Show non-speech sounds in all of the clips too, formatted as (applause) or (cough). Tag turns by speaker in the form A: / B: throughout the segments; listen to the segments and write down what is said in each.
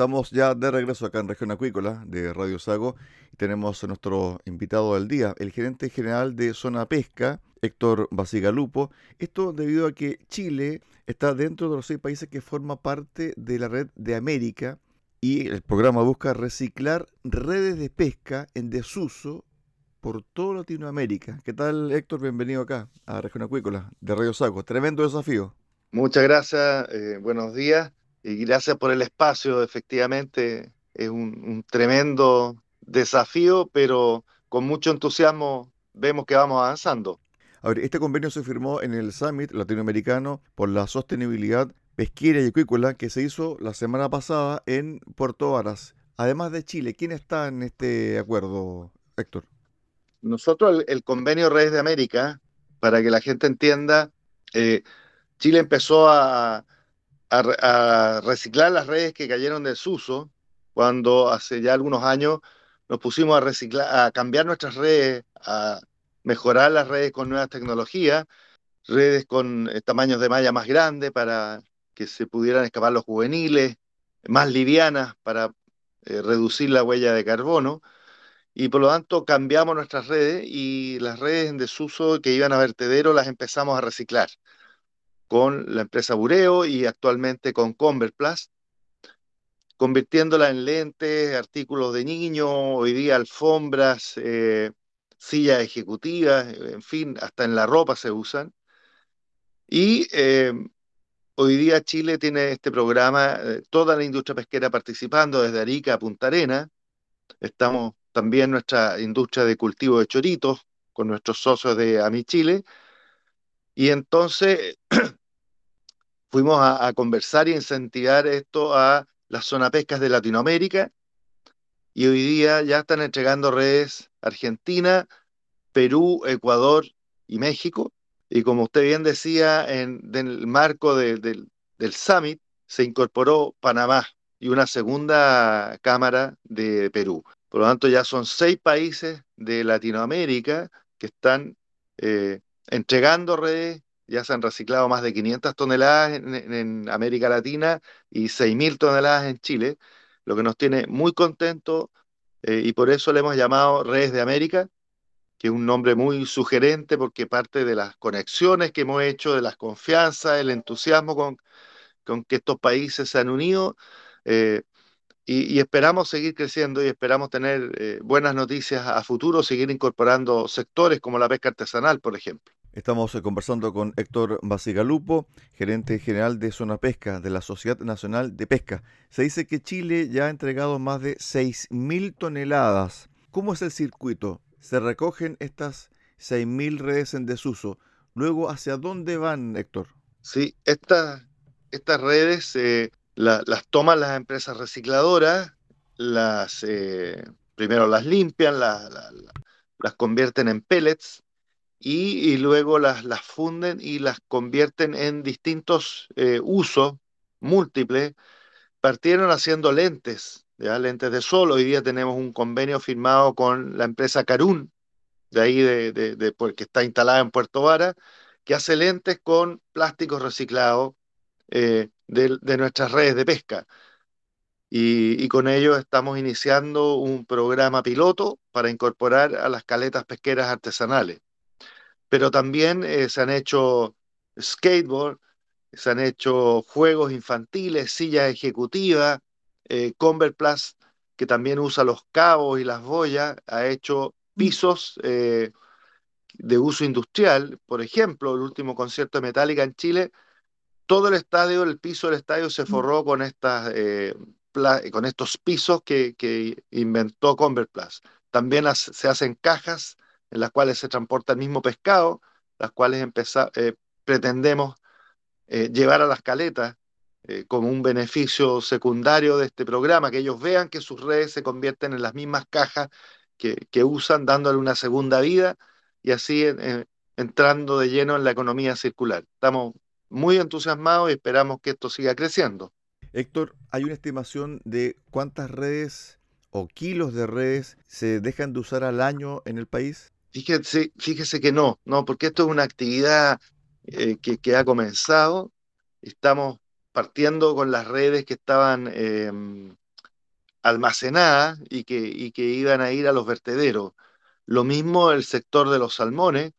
A: Estamos ya de regreso acá en Región Acuícola de Radio Sago y tenemos a nuestro invitado del día, el gerente general de Zona Pesca, Héctor Basigalupo. Esto debido a que Chile está dentro de los seis países que forma parte de la red de América y el programa busca reciclar redes de pesca en desuso por toda Latinoamérica. ¿Qué tal Héctor? Bienvenido acá a Región Acuícola de Radio Sago. Tremendo desafío.
B: Muchas gracias, eh, buenos días. Y gracias por el espacio, efectivamente es un, tremendo desafío, pero con mucho entusiasmo vemos que vamos avanzando.
A: A ver, este convenio se firmó en el Summit Latinoamericano por la Sostenibilidad Pesquera y Acuícola que se hizo la semana pasada en Puerto Varas. Además de Chile, ¿quién está en este acuerdo, Héctor?
B: Nosotros, el, convenio Redes de América, para que la gente entienda, eh, Chile empezó a, a, reciclar las redes que cayeron de desuso cuando hace ya algunos años nos pusimos a reciclar, a cambiar nuestras redes, a mejorar las redes con nuevas tecnologías, redes con eh, tamaños de malla más grandes para que se pudieran escapar los juveniles, más livianas para eh, reducir la huella de carbono. Y por lo tanto cambiamos nuestras redes y las redes en desuso que iban a vertedero las empezamos a reciclar con la empresa Bureo y actualmente con Converplast, convirtiéndola en lentes, artículos de niño, hoy día alfombras, eh, sillas ejecutivas, en fin, hasta en la ropa se usan. Y eh, hoy día Chile tiene este programa, eh, toda la industria pesquera participando desde Arica a Punta Arena. Estamos también nuestra industria de cultivo de choritos con nuestros socios de AMI Chile. Y entonces (clears throat) fuimos a, conversar y incentivar esto a las zona pescas de Latinoamérica y hoy día ya están entregando redes Argentina, Perú, Ecuador y México. Y como usted bien decía, en, el marco del summit se incorporó Panamá y una segunda cámara de Perú. Por lo tanto, ya son seis países de Latinoamérica que están eh, entregando redes ya se han reciclado más de 500 toneladas en, América Latina y 6.000 toneladas en Chile, lo que nos tiene muy contentos eh, y por eso le hemos llamado Redes de América, que es un nombre muy sugerente porque parte de las conexiones que hemos hecho, de las confianzas, el entusiasmo con, con que estos países se han unido. Eh, y, esperamos seguir creciendo y esperamos tener eh, buenas noticias a futuro, seguir incorporando sectores como la pesca artesanal, por ejemplo.
A: Estamos eh, conversando con Héctor Basigalupo, gerente general de Zona Pesca de la Sociedad Nacional de Pesca. Se dice que Chile ya ha entregado más de 6.000 toneladas. ¿Cómo es el circuito? ¿Se recogen estas 6.000 redes en desuso? Luego, ¿hacia dónde van, Héctor?
B: Sí, estas redes eh, las toman las empresas recicladoras, las, eh, primero las limpian, las convierten en pellets y, luego las, funden y las convierten en distintos eh, usos múltiples. Partieron haciendo lentes, ¿ya? lentes de sol. Hoy día tenemos un convenio firmado con la empresa Carun, de ahí de, de, que está instalada en Puerto Vara, que hace lentes con plásticos reciclados eh, de, nuestras redes de pesca. Y, con ello estamos iniciando un programa piloto para incorporar a las caletas pesqueras artesanales. Pero también eh, se han hecho skateboard, se han hecho juegos infantiles, sillas ejecutivas, eh, Convert Plus, que también usa los cabos y las boyas, ha hecho pisos eh, de uso industrial. Por ejemplo, el último concierto de Metallica en Chile todo el estadio, el piso del estadio se mm. forró con, estas, eh, con estos pisos que, inventó Convert Plus. También se hacen cajas en las cuales se transporta el mismo pescado, las cuales eh, pretendemos eh, llevar a las caletas como un beneficio secundario de este programa, que ellos vean que sus redes se convierten en las mismas cajas que, que usan, dándole una segunda vida y así entrando de lleno en la economía circular. Estamos muy entusiasmados y esperamos que esto siga creciendo.
A: Héctor, ¿hay una estimación de cuántas redes o kilos de redes se dejan de usar al año en el país?
B: Fíjese, fíjese que no, no, porque esto es una actividad eh, que, ha comenzado. Estamos partiendo con las redes que estaban em, almacenadas y que, iban a ir a los vertederos. Lo mismo el sector de los salmones,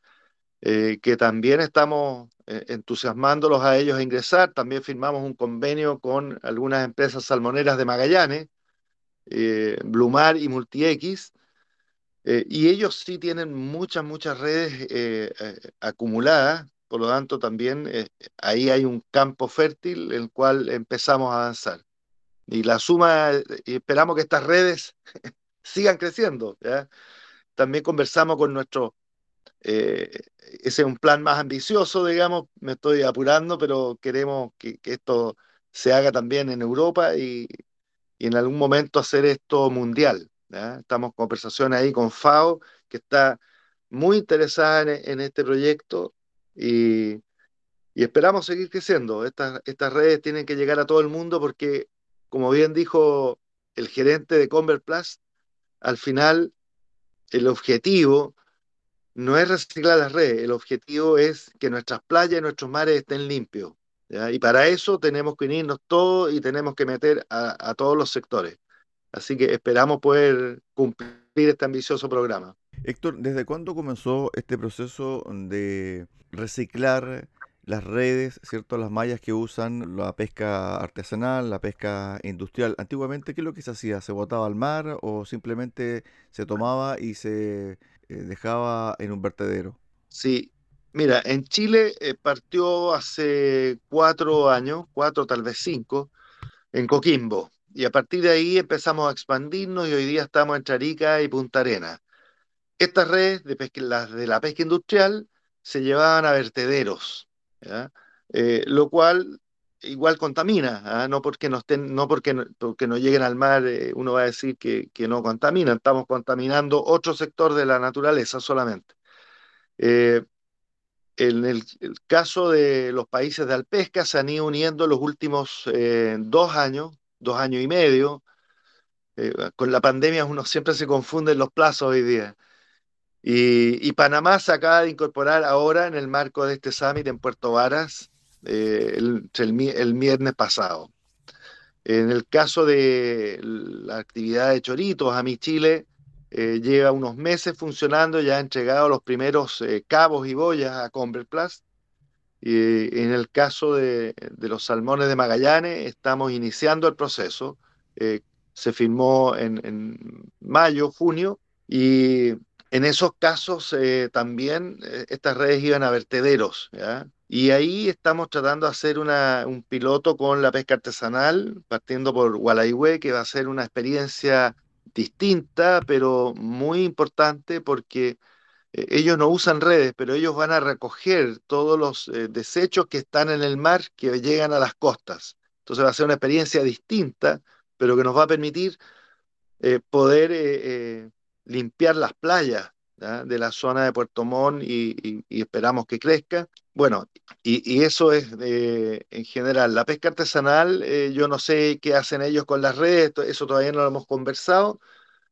B: eh, que también estamos eh, entusiasmándolos a ellos a ingresar. También firmamos un convenio con algunas empresas salmoneras de Magallanes, Blumar y MultiX, y ellos sí tienen muchas, muchas redes acumuladas, por lo tanto también ahí hay un campo fértil en el cual empezamos a avanzar. Y la suma, esperamos que estas redes (laughs) sigan creciendo. También conversamos con nuestros eh, ese es un plan más ambicioso, digamos, me estoy apurando, pero queremos que, esto se haga también en Europa y, en algún momento hacer esto mundial. Estamos en conversación ahí con FAO, que está muy interesada en, este proyecto y, esperamos seguir creciendo. Estas, estas redes tienen que llegar a todo el mundo porque, como bien dijo el gerente de Convert Plus, al final el objetivo no es reciclar las redes, el objetivo es que nuestras playas y nuestros mares estén limpios. Y para eso tenemos que unirnos todos y tenemos que meter a, todos los sectores. Así que esperamos poder cumplir este ambicioso programa.
A: Héctor, ¿desde cuándo comenzó este proceso de reciclar las redes, ¿cierto? Las mallas que usan la pesca artesanal, la pesca industrial. Antiguamente, ¿qué es lo que se hacía? ¿Se botaba al mar o simplemente se tomaba y se eh, dejaba en un vertedero?
B: Sí, mira, en Chile eh, partió hace cuatro años, cuatro, tal vez cinco, en Coquimbo. Y a partir de ahí empezamos a expandirnos y hoy día estamos en Charica y Punta Arena. Estas redes, de las de la pesca industrial, se llevaban a vertederos, eh, lo cual igual contamina, ¿ah? no porque no lleguen al mar, eh, uno va a decir que, no contaminan, estamos contaminando otro sector de la naturaleza solamente. Eh, en el, caso de los países de Alpesca se han ido uniendo los últimos dos años, dos años y medio. con la pandemia uno siempre se confunde en los plazos hoy día. Y, Panamá se acaba de incorporar ahora en el marco de este summit en Puerto Varas eh, el, el, viernes pasado. En el caso de la actividad de Choritos, a mi Chile eh, lleva unos meses funcionando, ya ha entregado los primeros eh, cabos y boyas a Converplast. Y en el caso de, los salmones de Magallanes, estamos iniciando el proceso. se firmó en, en mayo, junio, y en esos casos eh, también eh, estas redes iban a vertederos, Y ahí estamos tratando de hacer un piloto con la pesca artesanal, partiendo por Gualaihue, que va a ser una experiencia distinta, pero muy importante porque eh, ellos no usan redes, pero ellos van a recoger todos los desechos que están en el mar que llegan a las costas. Entonces va a ser una experiencia distinta, pero que nos va a permitir poder limpiar las playas de la zona de Puerto Montt y, esperamos que crezca. Bueno, y, eso es en general. La pesca artesanal, eh, yo no sé qué hacen ellos con las redes, eso todavía no lo hemos conversado,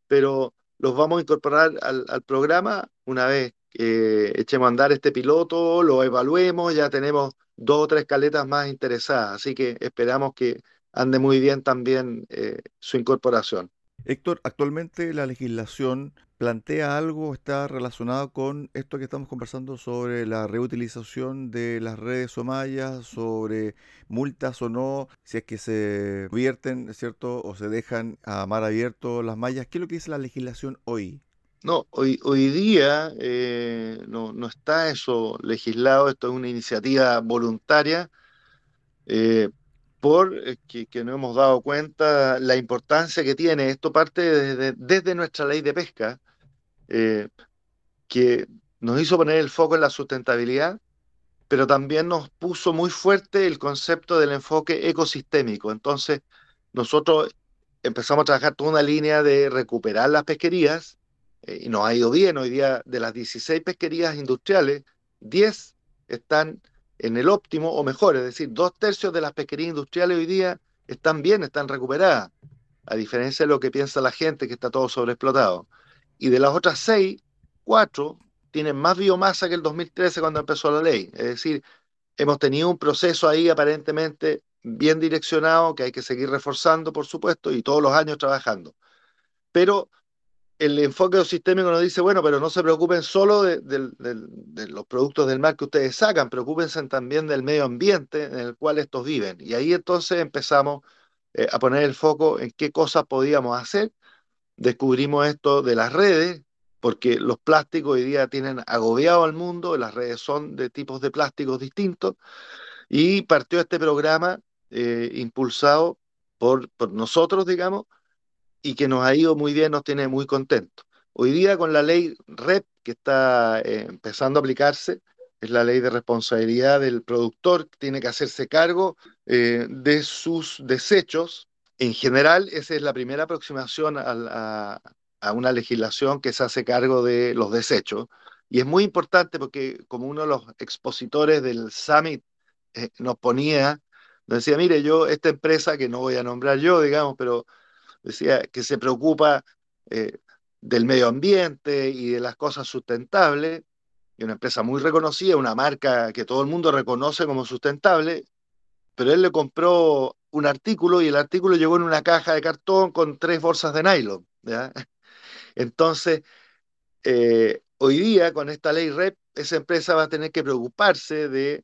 B: pero los vamos a incorporar al, al programa una vez que echemos a andar este piloto, lo evaluemos, ya tenemos dos o tres caletas más interesadas, así que esperamos que ande muy bien también eh, su incorporación.
A: Héctor, actualmente la legislación plantea algo, está relacionado con esto que estamos conversando sobre la reutilización de las redes o mallas, sobre multas o no, si es que se vierten, ¿cierto? O se dejan a mar abierto las mallas. ¿Qué es lo que dice la legislación hoy?
B: No, hoy, hoy día eh, no, no, está eso legislado, esto es una iniciativa voluntaria. Eh, por eh, que, que no hemos dado cuenta la importancia que tiene. Esto parte desde, desde nuestra ley de pesca, eh, que nos hizo poner el foco en la sustentabilidad, pero también nos puso muy fuerte el concepto del enfoque ecosistémico. Entonces, nosotros empezamos a trabajar toda una línea de recuperar las pesquerías, eh, y nos ha ido bien. Hoy día, de las 16 pesquerías industriales, 10 están en el óptimo o mejor, es decir, dos tercios de las pesquerías industriales hoy día están bien, están recuperadas, a diferencia de lo que piensa la gente que está todo sobreexplotado. Y de las otras seis, cuatro tienen más biomasa que el 2013 cuando empezó la ley. Es decir, hemos tenido un proceso ahí aparentemente bien direccionado que hay que seguir reforzando, por supuesto, y todos los años trabajando. Pero el enfoque sistémico nos dice, bueno, pero no se preocupen solo de, los productos del mar que ustedes sacan, preocúpense también del medio ambiente en el cual estos viven. Y ahí entonces empezamos eh, a poner el foco en qué cosas podíamos hacer. Descubrimos esto de las redes, porque los plásticos hoy día tienen agobiado al mundo, las redes son de tipos de plásticos distintos, y partió este programa eh, impulsado por, por nosotros, digamos, y que nos ha ido muy bien, nos tiene muy contentos. Hoy día con la ley REP que está eh, empezando a aplicarse, es la ley de responsabilidad del productor, que tiene que hacerse cargo eh, de sus desechos. En general, esa es la primera aproximación a, una legislación que se hace cargo de los desechos. Y es muy importante porque como uno de los expositores del summit eh, nos ponía, nos decía, mire, yo, esta empresa, que no voy a nombrar yo, digamos, pero decía que se preocupa eh, del medio ambiente y de las cosas sustentables, y una empresa muy reconocida, una marca que todo el mundo reconoce como sustentable, pero él le compró un artículo y el artículo llegó en una caja de cartón con tres bolsas de nylon. (laughs) Entonces, eh, hoy día con esta ley REP, esa empresa va a tener que preocuparse de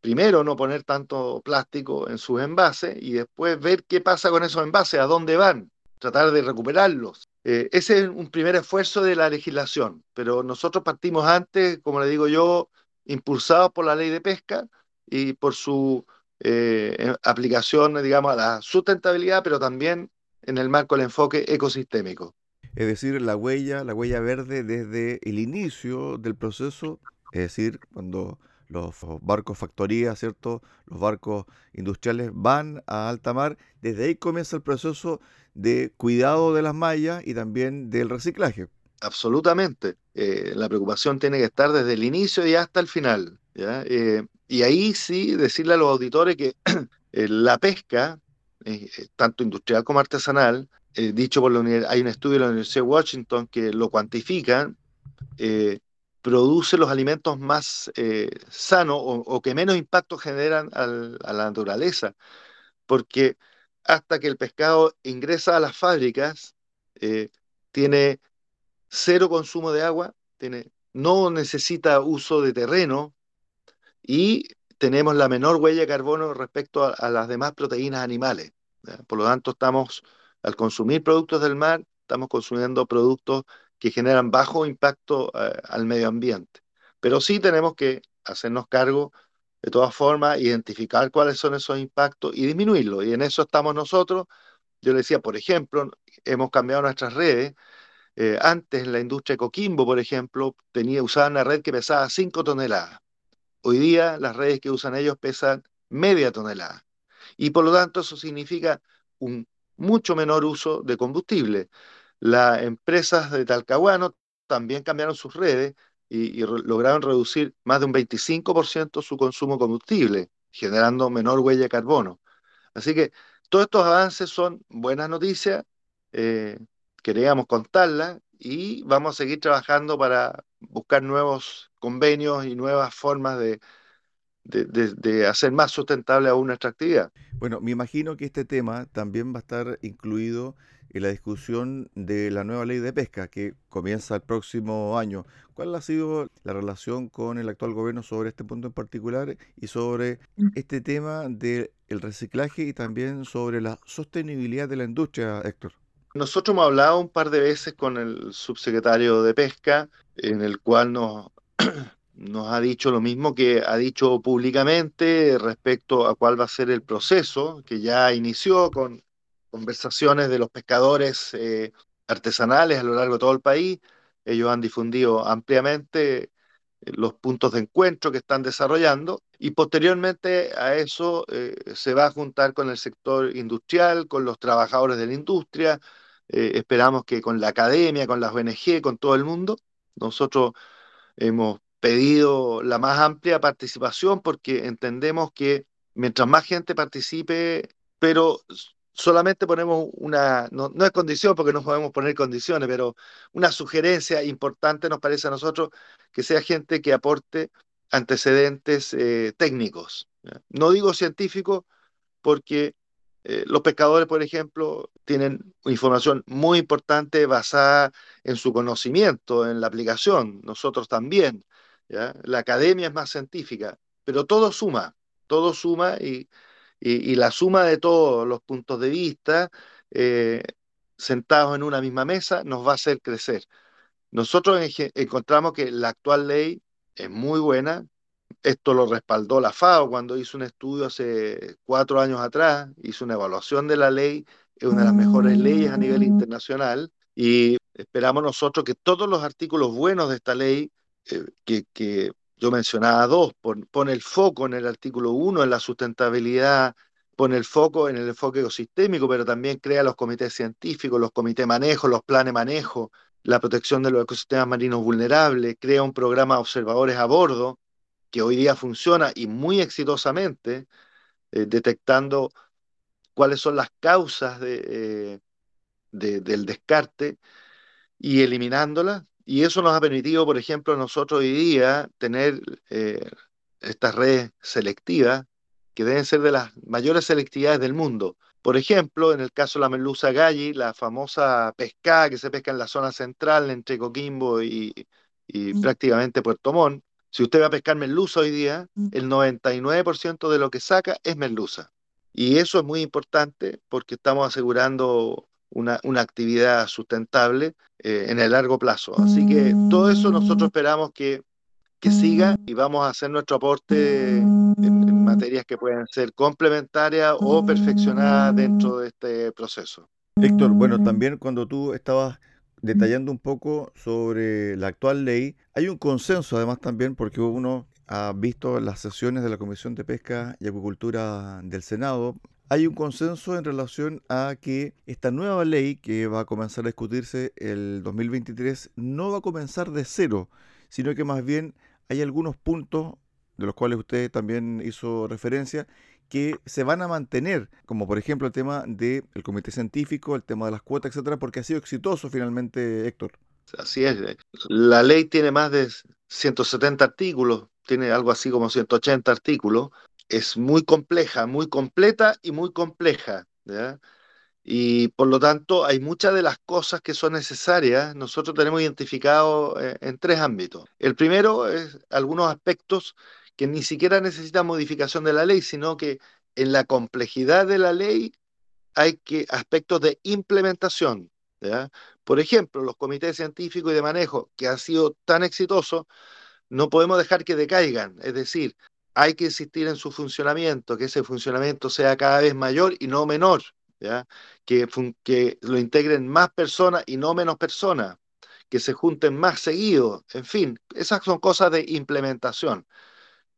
B: primero no poner tanto plástico en sus envases y después ver qué pasa con esos envases, a dónde van, tratar de recuperarlos. Eh, ese es un primer esfuerzo de la legislación, pero nosotros partimos antes, como le digo yo, impulsados por la ley de pesca y por su eh, aplicación, digamos, a la sustentabilidad, pero también en el marco del enfoque ecosistémico.
A: Es decir, la huella, la huella verde desde el inicio del proceso, es decir, cuando los barcos factoría, ¿cierto? Los barcos industriales van a alta mar. Desde ahí comienza el proceso de cuidado de las mallas y también del reciclaje.
B: Absolutamente. Eh, la preocupación tiene que estar desde el inicio y hasta el final. Eh, y ahí sí decirle a los auditores que (clears throat) eh, la pesca, tanto industrial como artesanal, dicho por la hay un estudio de la Universidad de Washington que lo cuantifican, eh, produce los alimentos más eh, sanos o, que menos impacto generan a la naturaleza. Porque hasta que el pescado ingresa a las fábricas, eh, tiene cero consumo de agua, tiene, no necesita uso de terreno y tenemos la menor huella de carbono respecto a, las demás proteínas animales. Por lo tanto, estamos, al consumir productos del mar, estamos consumiendo productos que generan bajo impacto eh, al medio ambiente. Pero sí tenemos que hacernos cargo, de todas formas, identificar cuáles son esos impactos y disminuirlos. Y en eso estamos nosotros. Yo le decía, por ejemplo, hemos cambiado nuestras redes. Eh, antes, en la industria de Coquimbo, por ejemplo, tenía, usaban una red que pesaba 5 toneladas. Hoy día, las redes que usan ellos pesan media tonelada. Y por lo tanto, eso significa un mucho menor uso de combustible. Las empresas de Talcahuano también cambiaron sus redes y, lograron reducir más de un 25% su consumo de combustible, generando menor huella de carbono. Así que todos estos avances son buenas noticias, eh, queríamos contarlas y vamos a seguir trabajando para buscar nuevos convenios y nuevas formas de, de, hacer más sustentable aún nuestra actividad.
A: Bueno, me imagino que este tema también va a estar incluido en la discusión de la nueva ley de pesca que comienza el próximo año. ¿Cuál ha sido la relación con el actual gobierno sobre este punto en particular y sobre este tema del reciclaje y también sobre la sostenibilidad de la industria, Héctor?
B: Nosotros hemos hablado un par de veces con el subsecretario de Pesca, en el cual nos, (clears throat) nos ha dicho lo mismo que ha dicho públicamente respecto a cuál va a ser el proceso, que ya inició con conversaciones de los pescadores eh, artesanales a lo largo de todo el país. Ellos han difundido ampliamente eh, los puntos de encuentro que están desarrollando y posteriormente a eso eh, se va a juntar con el sector industrial, con los trabajadores de la industria, esperamos que con la academia, con las ONG, con todo el mundo. Nosotros hemos pedido la más amplia participación porque entendemos que mientras más gente participe, pero solamente ponemos una, no, es condición porque no podemos poner condiciones, pero una sugerencia importante nos parece a nosotros que sea gente que aporte antecedentes eh, técnicos. No digo científicos porque eh, los pescadores, por ejemplo, tienen información muy importante basada en su conocimiento, en la aplicación. Nosotros también. La academia es más científica, pero todo suma, todo suma y, la suma de todos los puntos de vista eh, sentados en una misma mesa nos va a hacer crecer. Nosotros encontramos que la actual ley es muy buena. Esto lo respaldó la FAO cuando hizo un estudio hace cuatro años atrás, hizo una evaluación de la ley, es una de las mejores leyes a nivel internacional y esperamos nosotros que todos los artículos buenos de esta ley eh, que, yo mencionaba dos, pone el foco en el artículo 1 en la sustentabilidad, pone el foco en el enfoque ecosistémico, pero también crea los comités científicos, los comités de manejo, los planes de manejo, la protección de los ecosistemas marinos vulnerables, crea un programa de observadores a bordo que hoy día funciona y muy exitosamente, eh, detectando cuáles son las causas de, eh, del descarte y eliminándolas y eso nos ha permitido, por ejemplo, nosotros hoy día tener eh, estas redes selectivas que deben ser de las mayores selectividades del mundo. Por ejemplo, en el caso de la merluza galli, la famosa pescada que se pesca en la zona central entre Coquimbo y, mm. prácticamente Puerto Montt, si usted va a pescar merluza hoy día, mm. el 99% de lo que saca es merluza. Y eso es muy importante porque estamos asegurando una, actividad sustentable eh, en el largo plazo. Así que todo eso nosotros esperamos que, que siga y vamos a hacer nuestro aporte en, materias que puedan ser complementarias o perfeccionadas dentro de este proceso.
A: Héctor, bueno, también cuando tú estabas detallando un poco sobre la actual ley, hay un consenso además también porque uno ha visto las sesiones de la Comisión de Pesca y Acuicultura del Senado. Hay un consenso en relación a que esta nueva ley que va a comenzar a discutirse el 2023 no va a comenzar de cero, sino que más bien hay algunos puntos de los cuales usted también hizo referencia que se van a mantener, como por ejemplo el tema del comité científico, el tema de las cuotas, etcétera, porque ha sido exitoso finalmente, Héctor.
B: Así es. La ley tiene más de 170 artículos, tiene algo así como 180 artículos. Es muy compleja, muy completa y muy compleja. Y por lo tanto, hay muchas de las cosas que son necesarias, nosotros tenemos identificado en, eh, en tres ámbitos. El primero es algunos aspectos que ni siquiera necesitan modificación de la ley, sino que en la complejidad de la ley hay que aspectos de implementación. Por ejemplo, los comités científicos y de manejo que han sido tan exitosos, no podemos dejar que decaigan. Es decir, hay que insistir en su funcionamiento, que ese funcionamiento sea cada vez mayor y no menor. ¿ya? Que, que lo integren más personas y no menos personas, que se junten más seguido, en fin, esas son cosas de implementación.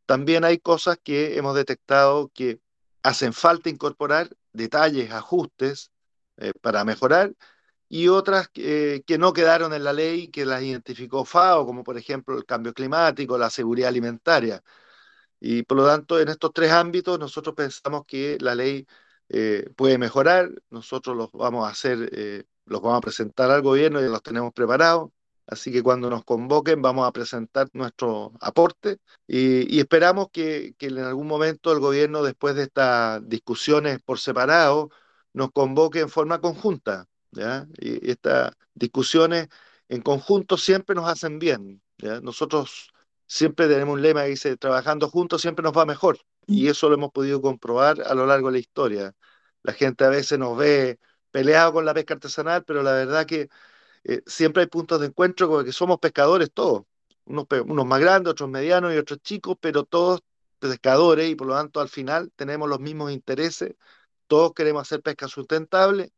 B: También hay cosas que hemos detectado que hacen falta incorporar, detalles, ajustes eh, para mejorar, y otras que no quedaron en la ley, que las identificó FAO, como por ejemplo el cambio climático, la seguridad alimentaria. Y por lo tanto, en estos tres ámbitos nosotros pensamos que la ley eh, puede mejorar, nosotros los vamos a hacer, eh, los vamos a presentar al gobierno y los tenemos preparados. Así que cuando nos convoquen vamos a presentar nuestro aporte y, esperamos que, en algún momento el gobierno, después de estas discusiones por separado, nos convoque en forma conjunta. ¿ya? Y, estas discusiones en conjunto siempre nos hacen bien. ¿ya? Nosotros siempre tenemos un lema que dice, trabajando juntos siempre nos va mejor. Y eso lo hemos podido comprobar a lo largo de la historia. La gente a veces nos ve peleado con la pesca artesanal, pero la verdad que eh, siempre hay puntos de encuentro porque somos pescadores todos, unos, unos más grandes, otros medianos y otros chicos, pero todos pescadores y por lo tanto al final tenemos los mismos intereses, todos queremos hacer pesca sustentable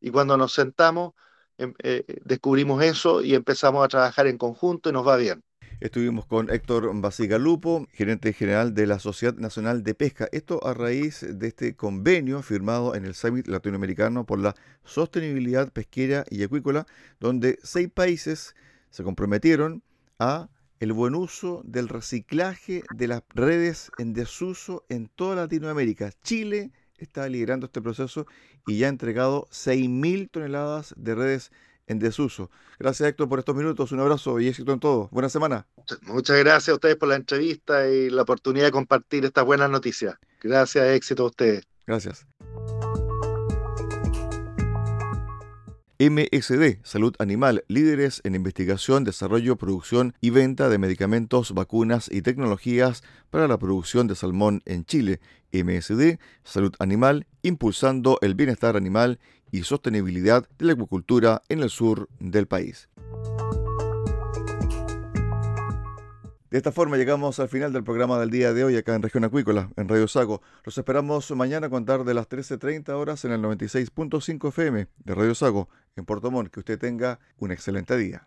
B: y cuando nos sentamos em, eh, descubrimos eso y empezamos a trabajar en conjunto y nos va bien.
A: Estuvimos con Héctor Basigalupo, gerente general de la Sociedad Nacional de Pesca. Esto a raíz de este convenio firmado en el Summit Latinoamericano por la Sostenibilidad Pesquera y Acuícola, donde seis países se comprometieron a el buen uso del reciclaje de las redes en desuso en toda Latinoamérica. Chile está liderando este proceso y ya ha entregado 6.000 toneladas de redes en desuso. Gracias Héctor por estos minutos, un abrazo y éxito en todo. Buena semana.
B: Muchas gracias a ustedes por la entrevista y la oportunidad de compartir estas buenas noticias. Gracias, éxito a ustedes.
A: Gracias. MSD, Salud Animal, líderes en investigación, desarrollo, producción y venta de medicamentos, vacunas y tecnologías para la producción de salmón en Chile. MSD, Salud Animal, impulsando el bienestar animal y sostenibilidad de la acuicultura en el sur del país. De esta forma llegamos al final del programa del día de hoy acá en Región Acuícola, en Radio Sago. Los esperamos mañana a contar de las 13.30 horas en el 96.5 FM de Radio Sago en Puerto Montt. Que usted tenga un excelente día.